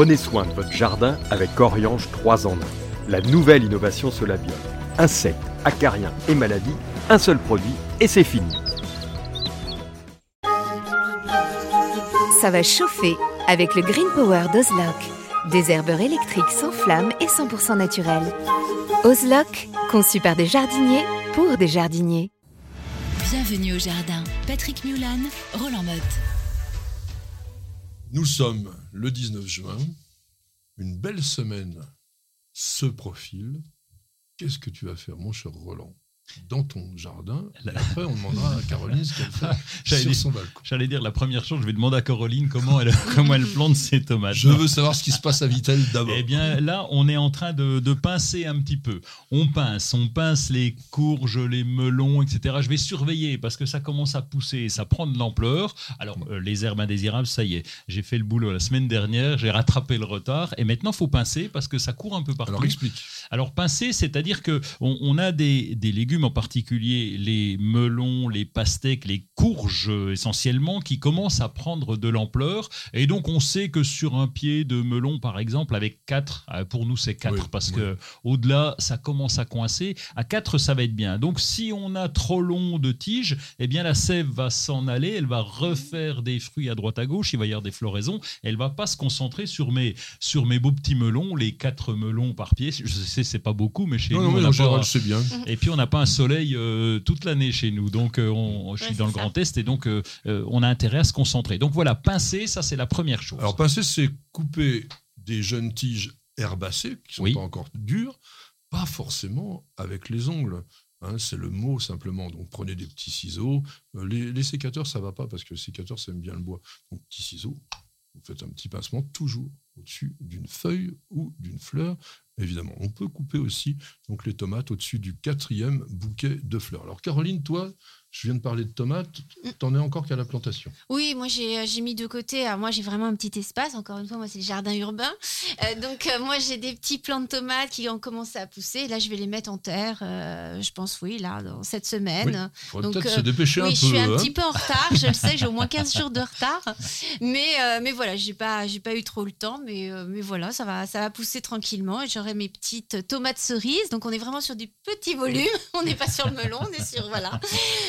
Prenez soin de votre jardin avec Oriange 3 en 1. La nouvelle innovation Solabiol. Insectes, acariens et maladies, un seul produit et c'est fini. Ça va chauffer avec le Green Power d'Ozlock. Des herbeurs électriques sans flamme et 100% naturels. Ozlock, conçu par des jardiniers pour des jardiniers. Bienvenue au jardin. Patrick Mulan, Roland Motte. Nous sommes le 19 juin. Une belle semaine se profile. Qu'est-ce que tu vas faire, mon cher Roland? Dans ton jardin. Et après, on demandera à Caroline ce qu'elle fait sur son balcon. J'allais dire la première chose, je vais demander à Caroline comment elle, comment elle plante ses tomates. Je veux savoir ce qui se passe à Vitel d'abord. Eh bien, là, on est en train de, de, pincer un petit peu. On pince, on pince les courges, les melons, etc. Je vais surveiller parce que ça commence à pousser, ça prend de l'ampleur. Alors, euh, les herbes indésirables, ça y est, j'ai fait le boulot la semaine dernière, j'ai rattrapé le retard et maintenant, il faut pincer parce que ça court un peu partout. Alors, explique. Alors, pincer, c'est-à-dire que on, on a des, des légumes en particulier les melons, les pastèques, les courges essentiellement, qui commencent à prendre de l'ampleur. Et donc on sait que sur un pied de melon, par exemple, avec 4, pour nous c'est 4, Oui, parce oui. que au-delà, ça commence à coincer. À 4, ça va être bien. Donc si on a trop long de tige, eh bien la sève va s'en aller, elle va refaire des fruits à droite à gauche, il va y avoir des floraisons, elle va pas se concentrer sur mes, sur mes beaux petits melons, les 4 melons par pied. Je sais, c'est pas beaucoup, mais chez Non, nous, non, on pas- général, bien. et puis on n'a pas un soleil euh, toute l'année chez nous, donc euh, on, je suis Ouais, dans le ça. Grand Est et donc euh, on a intérêt à se concentrer. Donc voilà, pincer, ça c'est la première chose. Alors, pincer, c'est couper des jeunes tiges herbacées, qui sont Oui. pas encore dures, pas forcément avec les ongles. hein, c'est le mot simplement. Donc, prenez des petits ciseaux. Les, les sécateurs, ça va pas parce que les sécateurs, ça aime bien le bois. Donc, petits ciseaux, vous faites un petit pincement toujours au-dessus d'une feuille ou d'une fleur. Évidemment, on peut couper aussi donc les tomates au-dessus du quatrième bouquet de fleurs. Alors, Caroline, toi, je viens de parler de tomates. T'en es encore qu'à la plantation. Oui, moi j'ai euh, mis de côté. Alors, moi j'ai vraiment un petit espace. Encore une fois, moi c'est le jardin urbain. Euh, donc euh, moi j'ai des petits plants de tomates qui ont commencé à pousser. Là je vais les mettre en terre. euh, je pense oui là dans cette semaine. Faudrait Donc, peut-être se dépêcher oui, un je peu. suis un hein. petit peu en retard. Je le sais, j'ai au moins 15 jours de retard. Mais mais voilà, j'ai pas pas eu trop le temps. Mais mais voilà, ça va ça va pousser tranquillement. Et j'aurai mes petites tomates cerises. Donc on est vraiment sur du petit volume. On n'est pas sur le melon, on est sur voilà.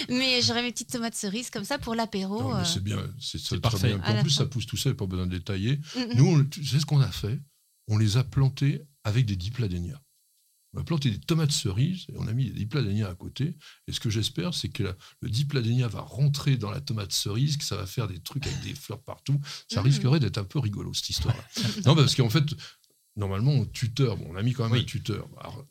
Mais j'aurai mes petites tomates cerises comme ça pour l'apéro. Euh. c'est bien, c'est parfait. bien. En plus, ça pousse tout seul, pas besoin de détailler. Mm. Nous, on- tu sais ce qu'on a fait? On les a plantés avec des dipladénias. On a planté des tomates cerises et on a mis des dipladénias à côté. Et ce que j'espère, c'est que la- le dipladénia va rentrer dans la tomate cerise, que ça va faire des trucs avec des fleurs partout. Ça Mm. risquerait d'être un peu rigolo, cette histoire-là. non, parce qu'en fait, normalement, on tuteur. Bon, on a mis quand même Oui. un tuteur. Alors,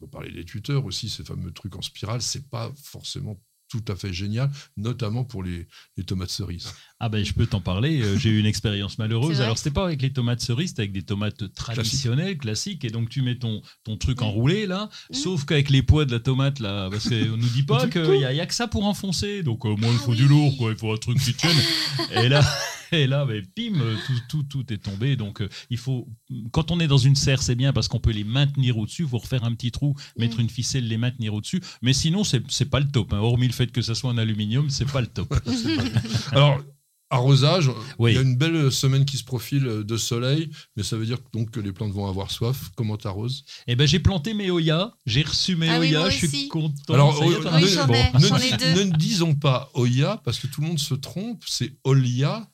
on peut parler des tuteurs aussi, ces fameux trucs en spirale. C'est pas forcément tout à fait génial, notamment pour les, les tomates cerises. Ah ben je peux t'en parler, euh, j'ai eu une expérience malheureuse. Alors c'était pas avec les tomates cerises, c'était avec des tomates traditionnelles, classiques, et donc tu mets ton, ton truc enroulé là, sauf qu'avec les poids de la tomate là, parce qu'on nous dit pas qu'il y, a- y a que ça pour enfoncer, donc euh, moi il Ah faut du oui. lourd, quoi, il faut un truc qui tienne. et là, et là ben, pim, euh, tout, tout, tout est tombé, donc euh, il faut, quand on est dans une serre c'est bien parce qu'on peut les maintenir au-dessus, il faut refaire un petit trou, mettre Mm. une ficelle, les maintenir au-dessus, mais sinon c'est c'est pas le top, hein. hormis le fait que ça soit en aluminium, c'est pas le top. Alors, arrosage, Oui. il y a une belle semaine qui se profile de soleil, mais ça veut dire donc que les plantes vont avoir soif. Comment t'arroses? Eh ben j'ai planté mes Oya, j'ai reçu mes Ah Oya, je suis content. Alors, euh, Oui, Bon. ne, deux. ne disons pas Oya, parce que tout le monde se trompe, c'est Olia.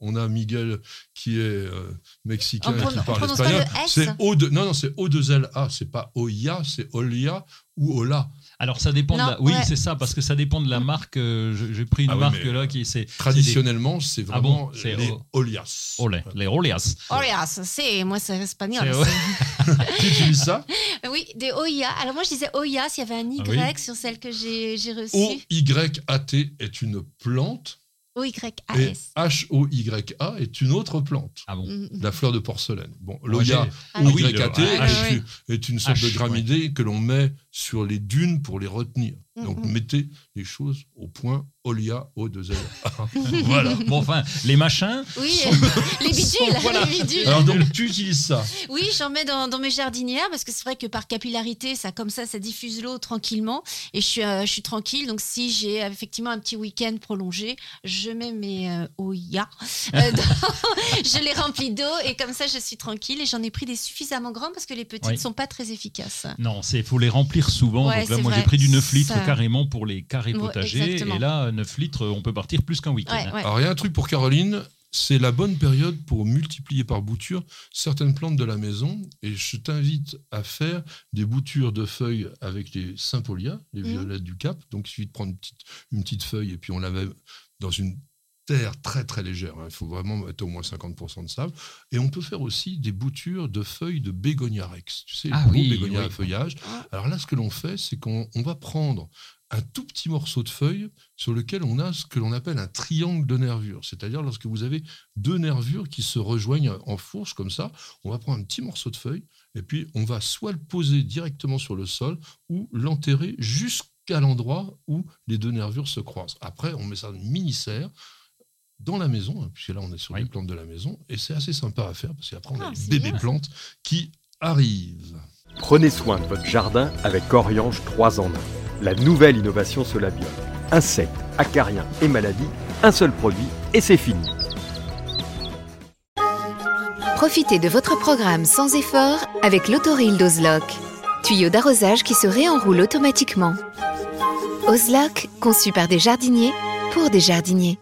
On a Miguel qui est euh, mexicain On et qui parle espagnol. C'est O de, non, non, c'est O2LA, c'est pas Oya, c'est Olia ou Ola. Alors ça dépend Non, de la... Oui, ouais. c'est ça, parce que ça dépend de la marque. euh, J'ai pris une Ah oui, marque là qui c'est... Traditionnellement, c'est Ah bon, vraiment c'est les O- Olias. Olé, les Olias. Orias, c'est moi c'est espagnol. Tu utilises ça Oui, des Oya. Alors moi je disais Oya s'il y avait un Y Ah oui. sur celle que j'ai reçue. O-Y-A-T est une plante O-Y-A-S. H-O-Y-A est une autre plante. Ah bon Mm, mm. La fleur de porcelaine. Bon, j'ai- l'Oya Ah oui. O-Y-A-T le est, une- est une sorte H, de graminée que l'on met sur les dunes pour les retenir. Mm, Donc mm. mettez les choses au point Olia o 2 l Voilà. Bon, enfin, les machins. Oui, sont- les bidules, Voilà. les bidules. Alors donc tu utilises ça. Oui, j'en mets dans, dans mes jardinières parce que c'est vrai que par capillarité, ça comme ça, ça diffuse l'eau tranquillement et je suis, euh, je suis tranquille. Donc si j'ai euh, effectivement un petit week-end prolongé, je mets mes euh, euh, je les remplis d'eau et comme ça, je suis tranquille. Et j'en ai pris des suffisamment grands parce que les petites Oui. sont pas très efficaces. Non, c'est faut les remplir souvent. Ouais, Donc là, moi, j'ai pris du 9 litres Ça- carrément pour les carrés potagers. et là, 9 litres, on peut partir plus qu'un week-end. Ouais, ouais. Alors il y a un truc pour Caroline, c'est la bonne période pour multiplier par bouture certaines plantes de la maison. Et je t'invite à faire des boutures de feuilles avec les sympolia, les Mhm. violettes du Cap. Donc il suffit de prendre une petite, une petite feuille et puis on la met dans une terre très très légère. hein. Il faut vraiment mettre au moins 50% de sable. Et on peut faire aussi des boutures de feuilles de bégonia rex. Tu sais, Ah le gros oui, bégonia oui. à feuillage. Ah. Alors là, ce que l'on fait, c'est qu'on on va prendre un tout petit morceau de feuille sur lequel on a ce que l'on appelle un triangle de nervures. C'est-à-dire lorsque vous avez deux nervures qui se rejoignent en fourche comme ça, on va prendre un petit morceau de feuille et puis on va soit le poser directement sur le sol ou l'enterrer jusqu'à l'endroit où les deux nervures se croisent. Après, on met ça dans une mini-serre dans la maison, hein, puisque là on est sur Oui. les plantes de la maison, et c'est assez sympa à faire parce qu'après on Ah, a les c'est bébés bien. plantes qui arrivent. Prenez soin de votre jardin avec Oriange 3 en 1. La nouvelle innovation Solabiol. Insectes, acariens et maladies, un seul produit et c'est fini. Profitez de votre programme sans effort avec l'autoril d'Ozlock. Tuyau d'arrosage qui se réenroule automatiquement. Ozlock, conçu par des jardiniers pour des jardiniers.